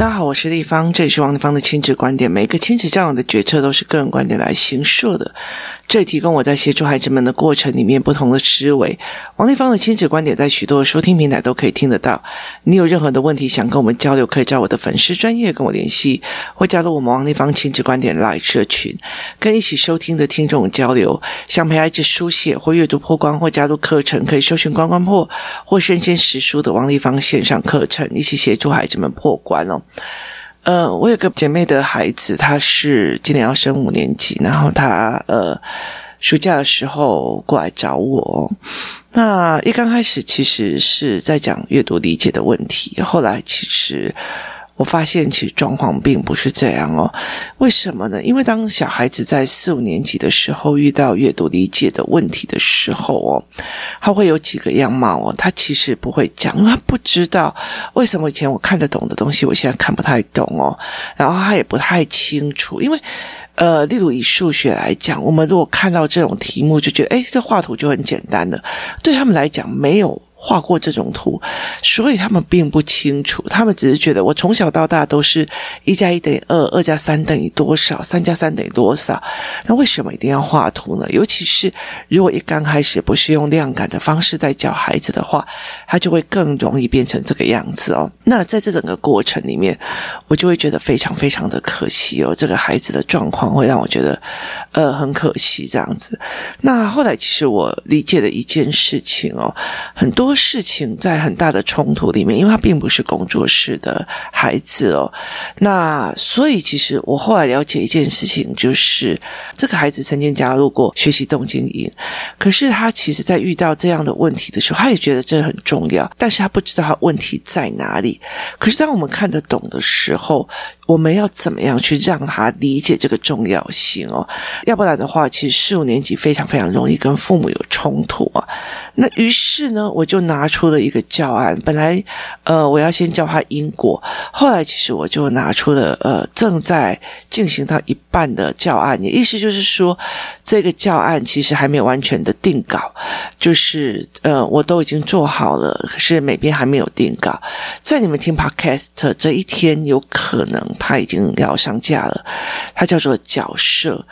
大家好，我是丽芳，这里是王丽芳的亲子观点。每个亲子教养的决策都是个人观点来形设的，这里提供我在协助孩子们的过程里面不同的思维。王立芳的亲子观点在许多收听平台都可以听得到。你有任何的问题想跟我们交流，可以找我的粉丝专业跟我联系，或加入我们王立芳亲子观点来社群，跟一起收听的听众交流。想陪孩子书写或阅读破关，或加入课程，可以搜寻关关破或身先识书的王立芳线上课程，一起协助孩子们破关哦。呃，我有个姐妹的孩子，他是今年要升五年级，然后他呃暑假的时候过来找我。那一刚开始其实是在讲阅读理解的问题，后来其实。我发现其实状况并不是这样哦，为什么呢？因为当小孩子在四五年级的时候遇到阅读理解的问题的时候哦，他会有几个样貌哦，他其实不会讲，因为他不知道为什么以前我看得懂的东西，我现在看不太懂哦，然后他也不太清楚，因为呃，例如以数学来讲，我们如果看到这种题目就觉得，诶，这画图就很简单了，对他们来讲没有。画过这种图，所以他们并不清楚。他们只是觉得我从小到大都是一加一等于二，二加三等于多少，三加三等于多少。那为什么一定要画图呢？尤其是如果一刚开始不是用量感的方式在教孩子的话，他就会更容易变成这个样子哦。那在这整个过程里面，我就会觉得非常非常的可惜哦。这个孩子的状况会让我觉得，呃，很可惜这样子。那后来其实我理解了一件事情哦，很多。事情在很大的冲突里面，因为他并不是工作室的孩子哦，那所以其实我后来了解一件事情，就是这个孩子曾经加入过学习动静营，可是他其实在遇到这样的问题的时候，他也觉得这很重要，但是他不知道他问题在哪里。可是当我们看得懂的时候，我们要怎么样去让他理解这个重要性哦？要不然的话，其实四五年级非常非常容易跟父母有冲突啊。那于是呢，我就拿出了一个教案。本来，呃，我要先教他因果，后来其实我就拿出了呃正在进行到一半的教案。也意思就是说，这个教案其实还没有完全的定稿，就是呃我都已经做好了，可是每边还没有定稿。在你们听 Podcast 这一天，有可能。他已经要上架了，它叫做角色。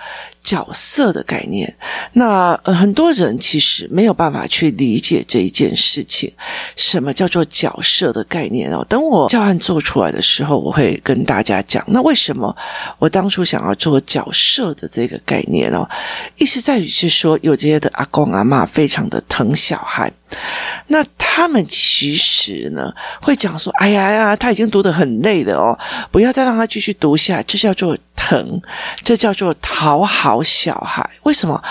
角色的概念，那，呃，很多人其实没有办法去理解这一件事情。什么叫做角色的概念哦？等我教案做出来的时候，我会跟大家讲。那为什么我当初想要做角色的这个概念哦？意思在于是说，有这些的阿公阿嬷非常的疼小孩，那他们其实呢会讲说：“哎呀呀，他已经读得很累了哦，不要再让他继续读下。”这叫做。疼，这叫做讨好小孩。为什么？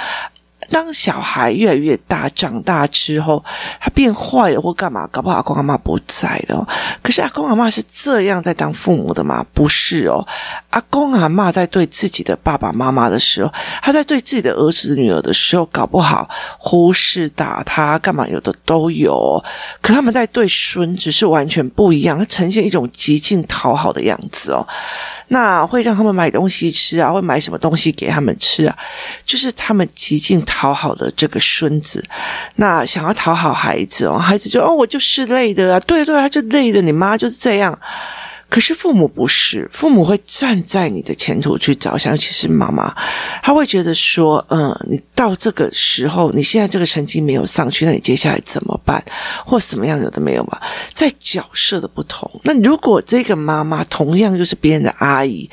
当小孩越来越大，长大之后，他变坏了或干嘛？搞不好阿公阿妈不在了。可是阿公阿妈是这样在当父母的吗？不是哦。阿公阿嬷在对自己的爸爸妈妈的时候，他在对自己的儿子女儿的时候，搞不好忽视打他干嘛？有的都有。可他们在对孙子是完全不一样，他呈现一种极尽讨好的样子哦。那会让他们买东西吃啊，会买什么东西给他们吃啊？就是他们极尽讨讨好的这个孙子，那想要讨好孩子哦，孩子就哦，我就是累的啊，对对，他就累的，你妈就是这样。可是父母不是，父母会站在你的前途去着想，尤其是妈妈，他会觉得说，嗯，你到这个时候，你现在这个成绩没有上去，那你接下来怎么办？或什么样有的没有嘛？在角色的不同，那如果这个妈妈同样就是别人的阿姨。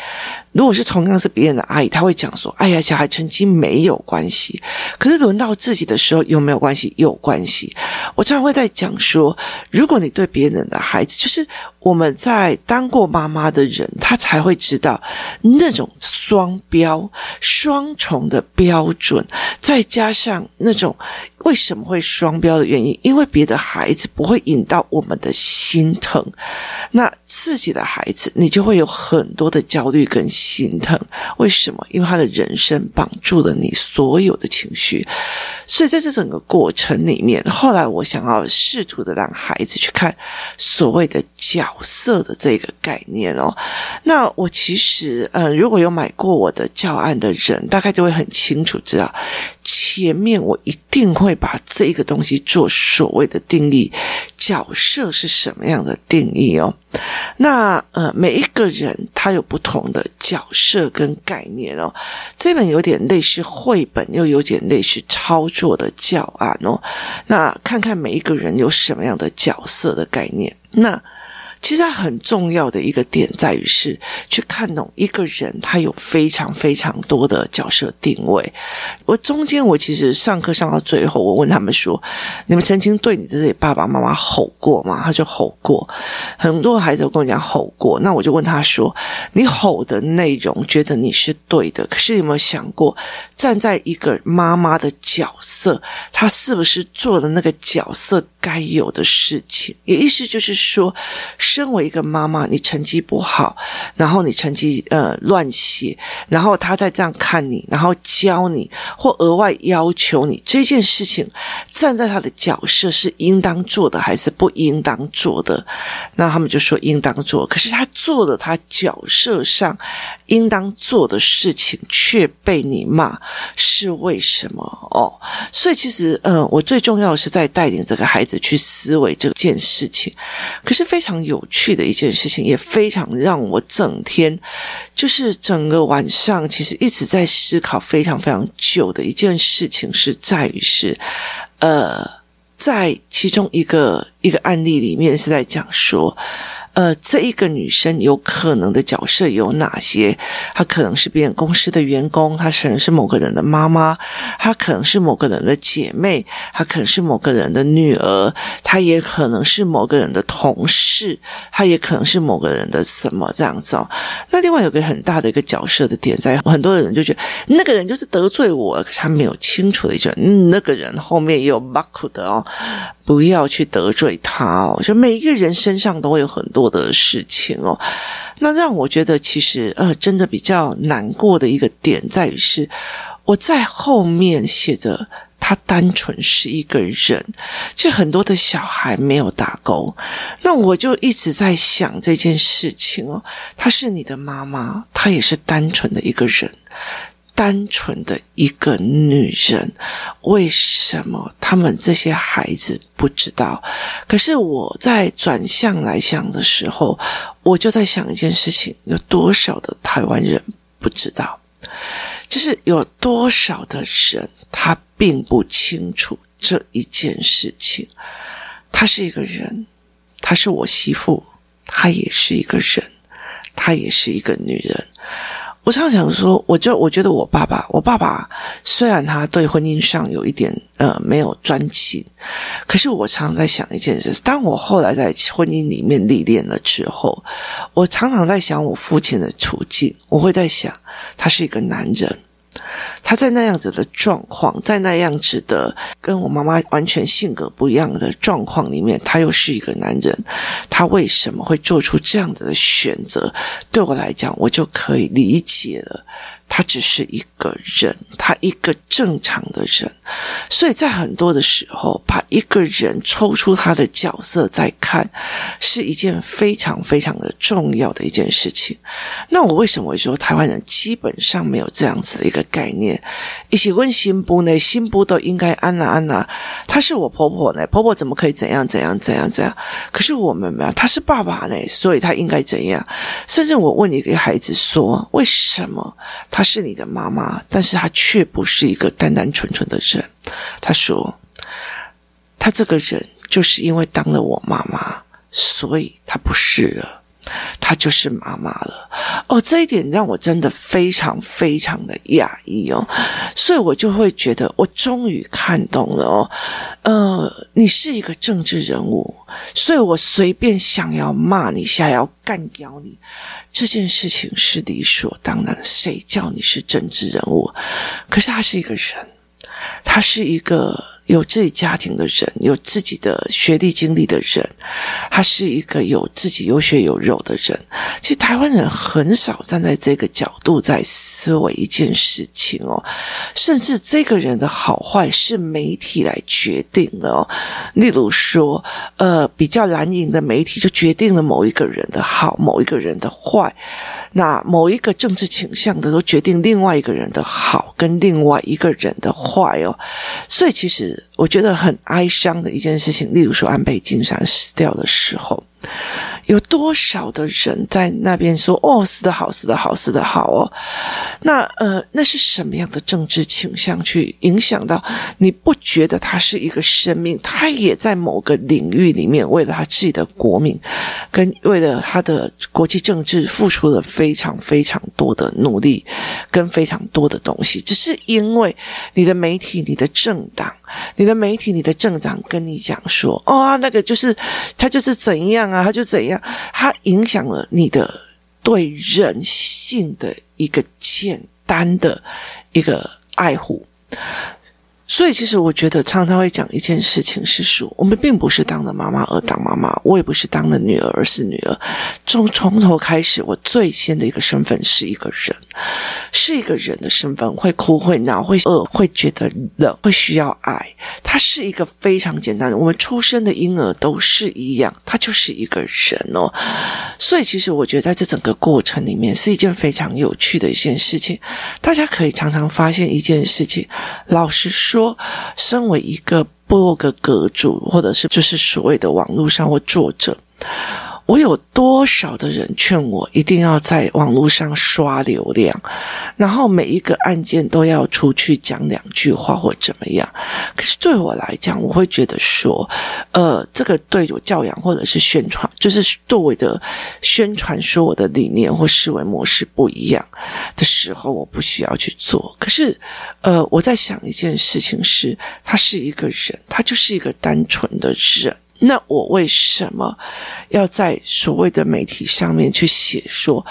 如果是同样是别人的阿姨，她会讲说：“哎呀，小孩成绩没有关系。”可是轮到自己的时候，有没有关系？有关系。我常常会在讲说，如果你对别人的孩子，就是我们在当过妈妈的人，他才会知道那种双标、双重的标准，再加上那种。为什么会双标的原因？因为别的孩子不会引到我们的心疼，那自己的孩子，你就会有很多的焦虑跟心疼。为什么？因为他的人生绑住了你所有的情绪，所以在这整个过程里面，后来我想要试图的让孩子去看所谓的角色的这个概念哦。那我其实，呃，如果有买过我的教案的人，大概就会很清楚知道。前面我一定会把这个东西做所谓的定义，角色是什么样的定义哦？那呃，每一个人他有不同的角色跟概念哦。这本有点类似绘本，又有点类似操作的教案哦。那看看每一个人有什么样的角色的概念，那。其实很重要的一个点在于是去看懂一个人，他有非常非常多的角色定位。我中间我其实上课上到最后，我问他们说：“你们曾经对你自己爸爸妈妈吼过吗？”他就吼过。很多孩子都跟我讲吼过。那我就问他说：“你吼的内容，觉得你是对的，可是有没有想过，站在一个妈妈的角色，她是不是做了那个角色该有的事情？也意思就是说。”身为一个妈妈，你成绩不好，然后你成绩呃乱写，然后他在这样看你，然后教你或额外要求你这件事情，站在他的角色是应当做的还是不应当做的？那他们就说应当做，可是他做了他角色上应当做的事情，却被你骂，是为什么？哦，所以其实嗯，我最重要的是在带领这个孩子去思维这件事情，可是非常有。去的一件事情，也非常让我整天，就是整个晚上，其实一直在思考非常非常久的一件事情，是在于是，呃，在其中一个一个案例里面是在讲说。呃，这一个女生有可能的角色有哪些？她可能是别人公司的员工，她可能是某个人的妈妈，她可能是某个人的姐妹，她可能是某个人的女儿，她也可能是某个人的同事，她也可能是某个人的什么这样子哦。那另外有个很大的一个角色的点在，很多人就觉得那个人就是得罪我，可是他没有清楚的一句，那个人后面也有马库的哦。不要去得罪他哦，就每一个人身上都会有很多的事情哦。那让我觉得其实呃，真的比较难过的一个点在于是，我在后面写的他单纯是一个人，这很多的小孩没有打勾。那我就一直在想这件事情哦，她是你的妈妈，她也是单纯的一个人。单纯的一个女人，为什么他们这些孩子不知道？可是我在转向来想的时候，我就在想一件事情：有多少的台湾人不知道？就是有多少的人他并不清楚这一件事情。她是一个人，她是我媳妇，她也是一个人，她也是一个女人。我常常想说，我就我觉得我爸爸，我爸爸虽然他对婚姻上有一点呃没有专情，可是我常常在想一件事：当我后来在婚姻里面历练了之后，我常常在想我父亲的处境，我会在想，他是一个男人。他在那样子的状况，在那样子的跟我妈妈完全性格不一样的状况里面，他又是一个男人，他为什么会做出这样子的选择？对我来讲，我就可以理解了。他只是一个人，他一个正常的人，所以在很多的时候，把一个人抽出他的角色再看，是一件非常非常的重要的一件事情。那我为什么会说台湾人基本上没有这样子的一个概概念？一起问新妇呢，新妇都应该安娜安娜，她是我婆婆呢，婆婆怎么可以怎样怎样怎样怎样？可是我们没有，他是爸爸呢，所以他应该怎样？甚至我问一个孩子说，为什么？她是你的妈妈，但是她却不是一个单单纯纯的人。她说，她这个人就是因为当了我妈妈，所以她不是了。她就是妈妈了哦，这一点让我真的非常非常的讶异哦，所以我就会觉得我终于看懂了哦，呃，你是一个政治人物，所以我随便想要骂你，想要干掉你，这件事情是理所当然，谁叫你是政治人物？可是他是一个人，他是一个。有自己家庭的人，有自己的学历经历的人，他是一个有自己有血有肉的人。其实台湾人很少站在这个角度在思维一件事情哦，甚至这个人的好坏是媒体来决定的哦。例如说，呃，比较蓝营的媒体就决定了某一个人的好，某一个人的坏。那某一个政治倾向的都决定另外一个人的好跟另外一个人的坏哦。所以其实。我觉得很哀伤的一件事情，例如说安倍晋三死掉的时候。有多少的人在那边说：“哦，死得好，死得好，死得好哦。”那呃，那是什么样的政治倾向去影响到？你不觉得他是一个生命？他也在某个领域里面，为了他自己的国民，跟为了他的国际政治，付出了非常非常多的努力，跟非常多的东西。只是因为你的媒体、你的政党、你的媒体、你的政党跟你讲说：“哦，那个就是他就是怎样啊，他就怎样。”它影响了你的对人性的一个简单的一个爱护。所以，其实我觉得常常会讲一件事情，是说我们并不是当了妈妈而当妈妈，我也不是当了女儿而是女儿。从从头开始，我最先的一个身份是一个人，是一个人的身份，会哭会闹会饿，会觉得冷，会需要爱。它是一个非常简单的，我们出生的婴儿都是一样，他就是一个人哦。所以，其实我觉得在这整个过程里面是一件非常有趣的一件事情。大家可以常常发现一件事情，老实说。说，身为一个部落格阁主，或者是就是所谓的网络上或作者。我有多少的人劝我一定要在网络上刷流量，然后每一个案件都要出去讲两句话或怎么样？可是对我来讲，我会觉得说，呃，这个对我教养或者是宣传，就是对我的宣传说我的理念或思维模式不一样的时候，我不需要去做。可是，呃，我在想一件事情是，他是一个人，他就是一个单纯的人。那我为什么要在所谓的媒体上面去写说，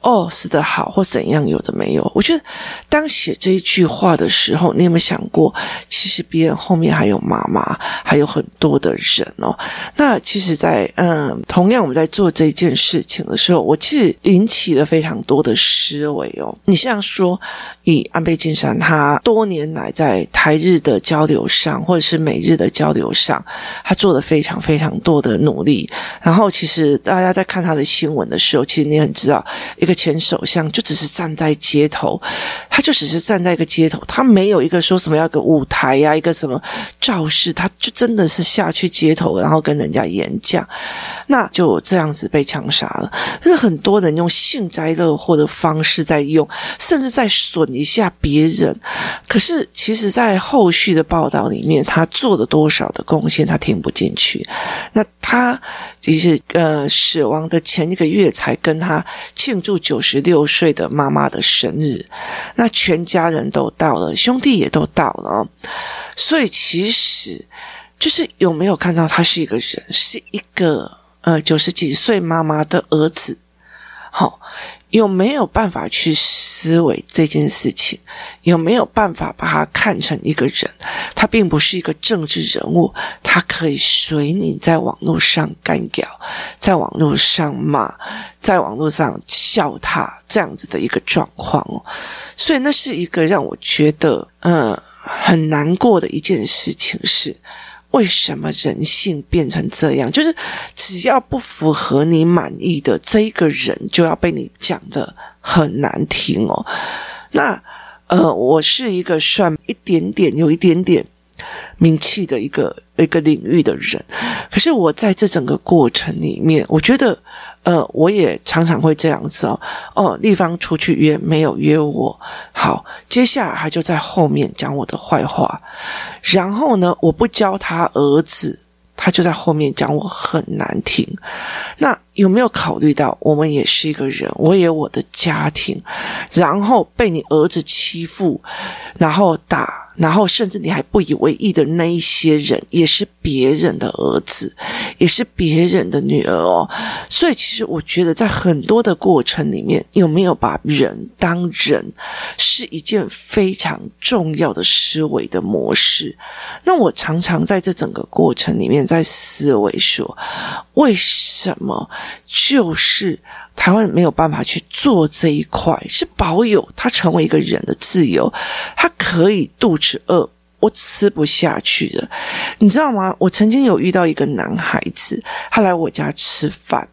哦，死得好或怎样，有的没有？我觉得当写这一句话的时候，你有没有想过，其实别人后面还有妈妈，还有很多的人哦。那其实在，在嗯，同样我们在做这件事情的时候，我其实引起了非常多的思维哦。你像说，以安倍晋三他多年来在台日的交流上，或者是美日的交流上，他做的非常。非常多的努力，然后其实大家在看他的新闻的时候，其实你很知道，一个前首相就只是站在街头，他就只是站在一个街头，他没有一个说什么要个舞台呀，一个什么造势，他就真的是下去街头，然后跟人家演讲，那就这样子被枪杀了。是很多人用幸灾乐祸的方式在用，甚至在损一下别人。可是其实，在后续的报道里面，他做了多少的贡献，他听不进去。那他其实呃死亡的前一个月才跟他庆祝九十六岁的妈妈的生日，那全家人都到了，兄弟也都到了，所以其实就是有没有看到他是一个人，是一个呃九十几岁妈妈的儿子，好。有没有办法去思维这件事情？有没有办法把他看成一个人？他并不是一个政治人物，他可以随你在网络上干掉，在网络上骂，在网络上笑他这样子的一个状况。所以那是一个让我觉得嗯很难过的一件事情是。为什么人性变成这样？就是只要不符合你满意的这一个人，就要被你讲得很难听哦。那呃，我是一个算一点点有一点点名气的一个一个领域的人，可是我在这整个过程里面，我觉得。呃，我也常常会这样子哦。哦，丽芳出去约没有约我，好，接下来他就在后面讲我的坏话，然后呢，我不教他儿子，他就在后面讲我很难听。那有没有考虑到，我们也是一个人，我也有我的家庭，然后被你儿子欺负，然后打。然后，甚至你还不以为意的那一些人，也是别人的儿子，也是别人的女儿哦。所以，其实我觉得，在很多的过程里面，有没有把人当人，是一件非常重要的思维的模式。那我常常在这整个过程里面，在思维说，为什么就是。台湾没有办法去做这一块，是保有他成为一个人的自由，他可以肚子饿，我吃不下去了，你知道吗？我曾经有遇到一个男孩子，他来我家吃饭，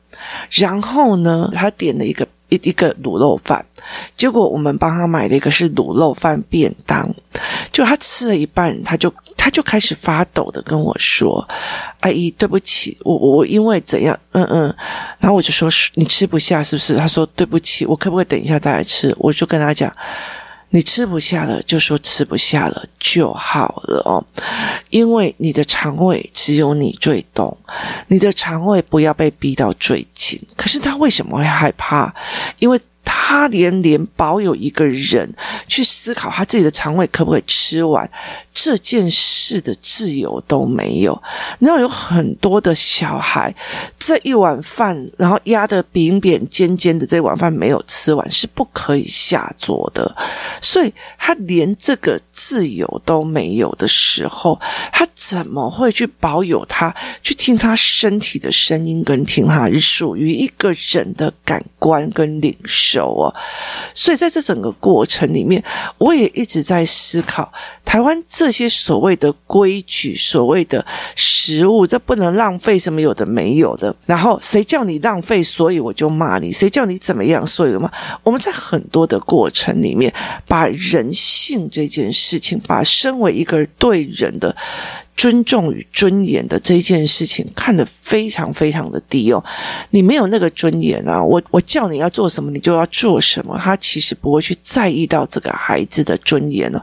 然后呢，他点了一个一一个卤肉饭，结果我们帮他买了一个是卤肉饭便当，就他吃了一半，他就他就开始发抖的跟我说：“阿姨，对不起，我我因为怎样，嗯嗯。”然后我就说：“你吃不下是不是？”他说：“对不起，我可不可以等一下再来吃？”我就跟他讲：“你吃不下了，就说吃不下了就好了哦，因为你的肠胃只有你最懂，你的肠胃不要被逼到最紧。可是他为什么会害怕？因为。”他连连保有一个人去思考他自己的肠胃可不可以吃完这件事的自由都没有。然后有很多的小孩，这一碗饭，然后压得扁扁尖尖的这碗饭没有吃完，是不可以下桌的。所以他连这个自由都没有的时候，他怎么会去保有他去听他身体的声音，跟听他属于一个人的感官跟领受哦？所以在这整个过程里面，我也一直在思考台湾这些所谓的规矩、所谓的食物，这不能浪费，什么有的没有的。然后谁叫你浪费，所以我就骂你；谁叫你怎么样，所以嘛，我们在很多的过程里面，把人性这件事情，把身为一个对人的。尊重与尊严的这件事情看得非常非常的低哦，你没有那个尊严啊！我我叫你要做什么，你就要做什么。他其实不会去在意到这个孩子的尊严哦。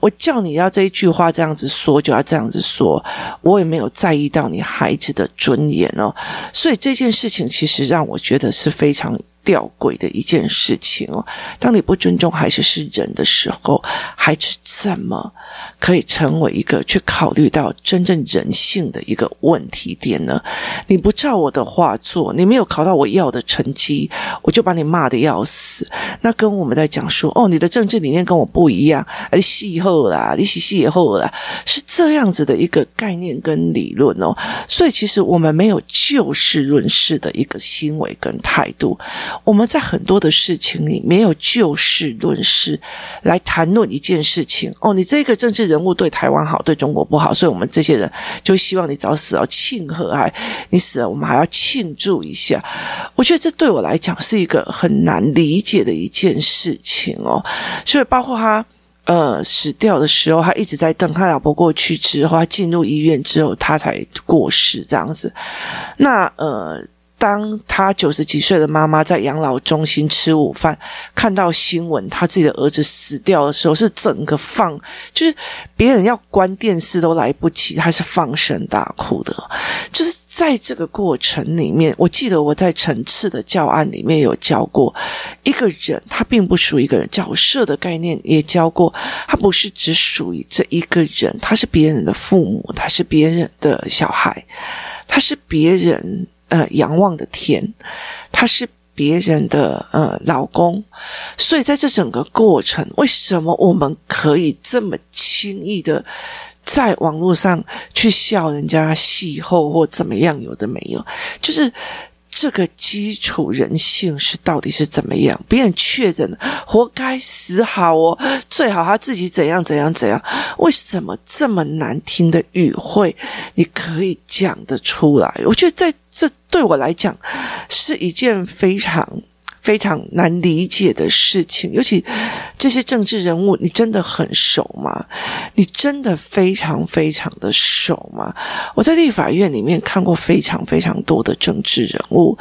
我叫你要这一句话这样子说，就要这样子说。我也没有在意到你孩子的尊严哦。所以这件事情其实让我觉得是非常。吊诡的一件事情哦，当你不尊重孩子是人的时候，孩子怎么可以成为一个去考虑到真正人性的一个问题点呢？你不照我的话做，你没有考到我要的成绩，我就把你骂得要死。那跟我们在讲说，哦，你的政治理念跟我不一样，你细后啦，你细细后啦，是这样子的一个概念跟理论哦。所以其实我们没有就事论事的一个行为跟态度。我们在很多的事情里没有就事论事来谈论一件事情哦，你这个政治人物对台湾好，对中国不好，所以我们这些人就希望你早死哦，庆贺还你死了，我们还要庆祝一下。我觉得这对我来讲是一个很难理解的一件事情哦，所以包括他呃死掉的时候，他一直在等他老婆过去之后，他进入医院之后，他才过世这样子。那呃。当他九十几岁的妈妈在养老中心吃午饭，看到新闻，他自己的儿子死掉的时候，是整个放，就是别人要关电视都来不及，他是放声大哭的。就是在这个过程里面，我记得我在层次的教案里面有教过一个人，他并不属于一个人角色的概念，也教过他不是只属于这一个人，他是别人的父母，他是别人的小孩，他是别人。呃，仰望的天，他是别人的呃老公，所以在这整个过程，为什么我们可以这么轻易的在网络上去笑人家戏后或怎么样？有的没有，就是。这个基础人性是到底是怎么样？别人确诊了，活该死好哦，最好他自己怎样怎样怎样？为什么这么难听的语汇你可以讲得出来？我觉得在这对我来讲是一件非常。非常难理解的事情，尤其这些政治人物，你真的很熟吗？你真的非常非常的熟吗？我在立法院里面看过非常非常多的政治人物，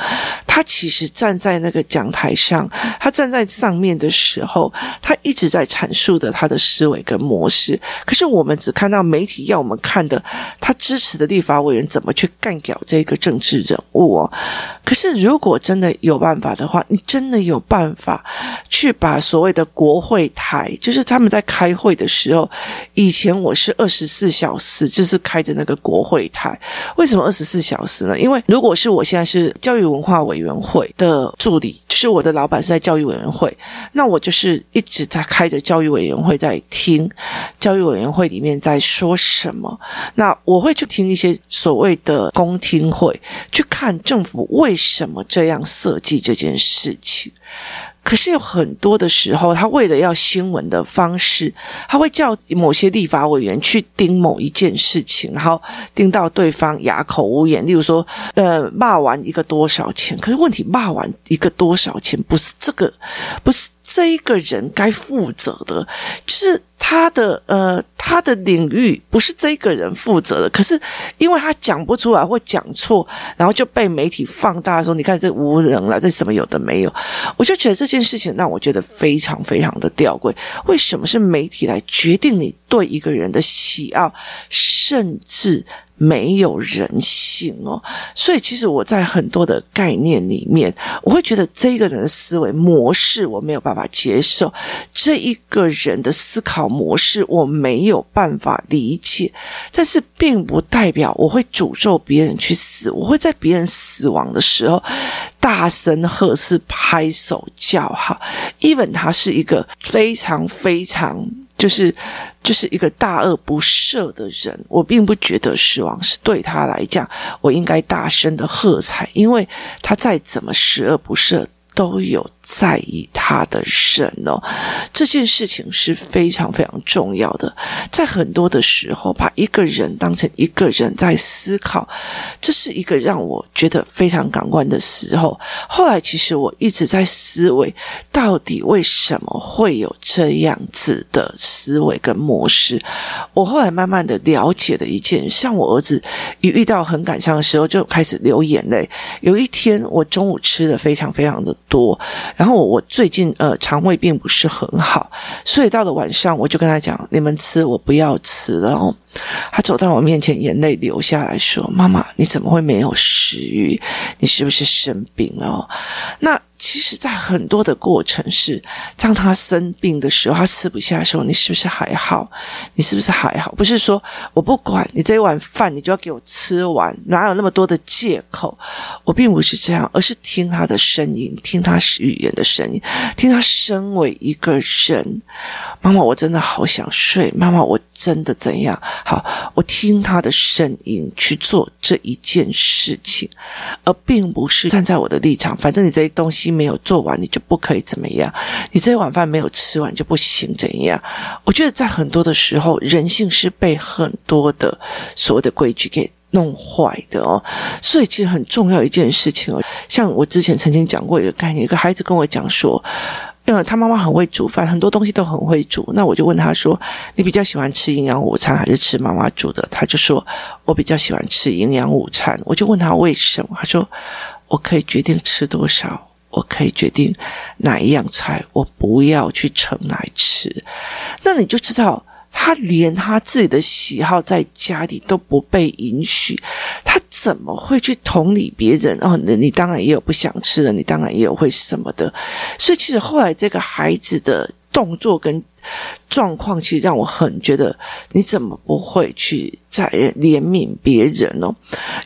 他其实站在那个讲台上，他站在上面的时候，他一直在阐述的他的思维跟模式。可是我们只看到媒体要我们看的，他支持的立法委员怎么去干掉这个政治人物哦。可是如果真的有办法的话，你。真的有办法去把所谓的国会台，就是他们在开会的时候，以前我是二十四小时，就是开着那个国会台。为什么二十四小时呢？因为如果是我现在是教育文化委员会的助理，就是我的老板是在教育委员会，那我就是一直在开着教育委员会在听教育委员会里面在说什么。那我会去听一些所谓的公听会，去看政府为什么这样设计这件事情。可是有很多的时候，他为了要新闻的方式，他会叫某些立法委员去盯某一件事情，然后盯到对方哑口无言。例如说，呃，骂完一个多少钱？可是问题，骂完一个多少钱，不是这个，不是。这一个人该负责的，就是他的呃，他的领域不是这个人负责的。可是因为他讲不出来或讲错，然后就被媒体放大说：“你看这无能了，这什么有的没有。”我就觉得这件事情让我觉得非常非常的吊诡。为什么是媒体来决定你对一个人的喜好，甚至？没有人性哦，所以其实我在很多的概念里面，我会觉得这个人的思维模式我没有办法接受，这一个人的思考模式我没有办法理解，但是并不代表我会诅咒别人去死，我会在别人死亡的时候大声呵斥、拍手叫好，even 他是一个非常非常。就是就是一个大恶不赦的人，我并不觉得死亡是对他来讲，我应该大声的喝彩，因为他再怎么十恶不赦。都有在意他的人哦，这件事情是非常非常重要的。在很多的时候，把一个人当成一个人在思考，这是一个让我觉得非常感官的时候。后来，其实我一直在思维，到底为什么会有这样子的思维跟模式？我后来慢慢的了解了一件，像我儿子一遇到很感伤的时候，就开始流眼泪。有一天，我中午吃的非常非常的多，然后我最近呃肠胃并不是很好，所以到了晚上我就跟他讲：“你们吃，我不要吃了。”然后他走到我面前，眼泪流下来说：“妈妈，你怎么会没有食欲？你是不是生病了？”那。其实，在很多的过程是，当他生病的时候，他吃不下的时候，你是不是还好？你是不是还好？不是说我不管你这一碗饭，你就要给我吃完，哪有那么多的借口？我并不是这样，而是听他的声音，听他语言的声音，听他身为一个人，妈妈，我真的好想睡，妈妈，我。真的怎样？好，我听他的声音去做这一件事情，而并不是站在我的立场。反正你这些东西没有做完，你就不可以怎么样；你这一碗饭没有吃完就不行，怎样？我觉得在很多的时候，人性是被很多的所谓的规矩给弄坏的哦。所以，其实很重要一件事情哦，像我之前曾经讲过一个概念，一个孩子跟我讲说。因为他妈妈很会煮饭，很多东西都很会煮。那我就问他说：“你比较喜欢吃营养午餐还是吃妈妈煮的？”他就说：“我比较喜欢吃营养午餐。”我就问他为什么？他说：“我可以决定吃多少，我可以决定哪一样菜，我不要去盛来吃。”那你就知道。他连他自己的喜好在家里都不被允许，他怎么会去同理别人？哦，你你当然也有不想吃的，你当然也有会什么的。所以其实后来这个孩子的动作跟状况，其实让我很觉得，你怎么不会去再怜悯别人呢？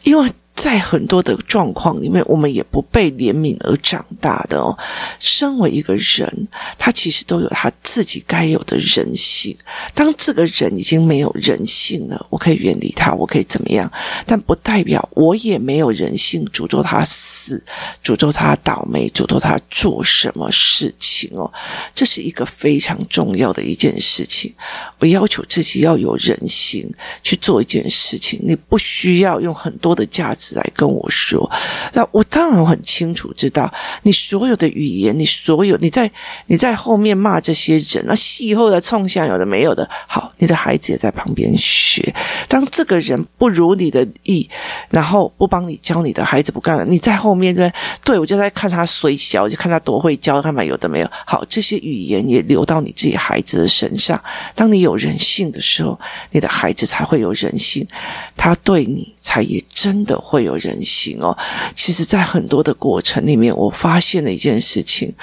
因为。在很多的状况里面，我们也不被怜悯而长大的哦。身为一个人，他其实都有他自己该有的人性。当这个人已经没有人性了，我可以远离他，我可以怎么样？但不代表我也没有人性，诅咒他死，诅咒他倒霉，诅咒他做什么事情哦。这是一个非常重要的一件事情。我要求自己要有人性去做一件事情，你不需要用很多的价值。来跟我说，那我当然很清楚知道，你所有的语言，你所有你在你在后面骂这些人，那戏后的冲向有的没有的，好，你的孩子也在旁边学。当这个人不如你的意，然后不帮你教你的孩子不干了，你在后后面对对，我就在看他衰小，我就看他多会教，看嘛有的没有。好，这些语言也流到你自己孩子的身上。当你有人性的时候，你的孩子才会有人性，他对你才也真的。会有人性哦。其实，在很多的过程里面，我发现了一件事情：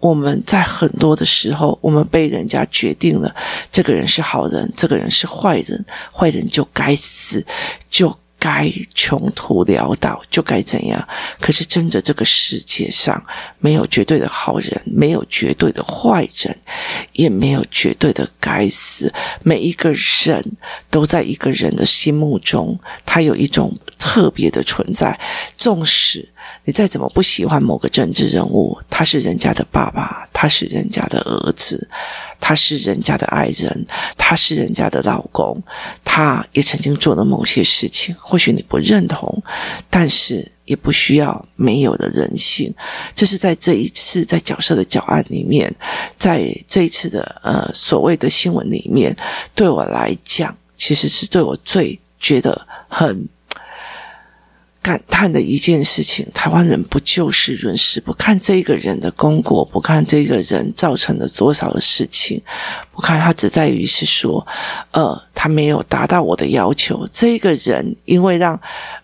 我们在很多的时候，我们被人家决定了，这个人是好人，这个人是坏人，坏人就该死，就。该穷途潦倒就该怎样？可是真的，这个世界上没有绝对的好人，没有绝对的坏人，也没有绝对的该死。每一个人都在一个人的心目中，他有一种特别的存在。纵使你再怎么不喜欢某个政治人物，他是人家的爸爸，他是人家的儿子，他是人家的爱人，他是人家的老公，他也曾经做了某些事情，或许你不认同，但是也不需要没有的人性。这是在这一次在角色的教案里面，在这一次的呃所谓的新闻里面，对我来讲，其实是对我最觉得很。感叹的一件事情，台湾人不就事论事，不看这个人的功过，不看这个人造成了多少的事情，不看他只在于是说，呃，他没有达到我的要求。这个人因为让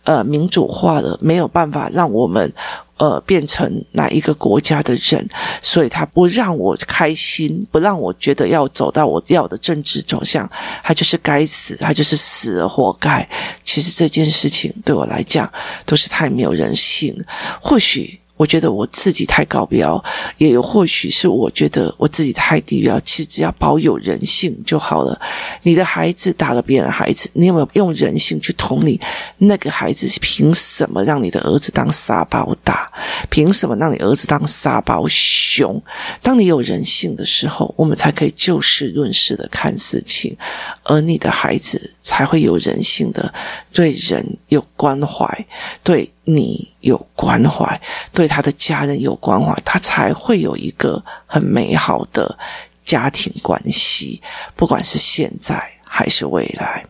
呃民主化了，没有办法让我们。呃，变成哪一个国家的人，所以他不让我开心，不让我觉得要走到我要的政治走向，他就是该死，他就是死了活该。其实这件事情对我来讲都是太没有人性，或许。我觉得我自己太高标，也或许是我觉得我自己太低标。其实只要保有人性就好了。你的孩子打了别人的孩子，你有没有用人性去同理那个孩子？凭什么让你的儿子当沙包打？凭什么让你儿子当沙包熊？当你有人性的时候，我们才可以就事论事的看事情，而你的孩子才会有人性的对人有关怀，对。你有关怀，对他的家人有关怀，他才会有一个很美好的家庭关系，不管是现在还是未来。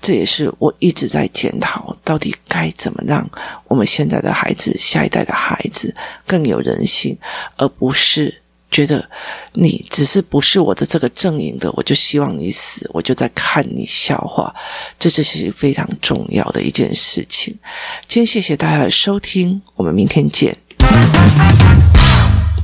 这也是我一直在检讨，到底该怎么让我们现在的孩子、下一代的孩子更有人性，而不是。觉得你只是不是我的这个阵营的，我就希望你死，我就在看你笑话，这这是非常重要的一件事情。今天谢谢大家的收听，我们明天见。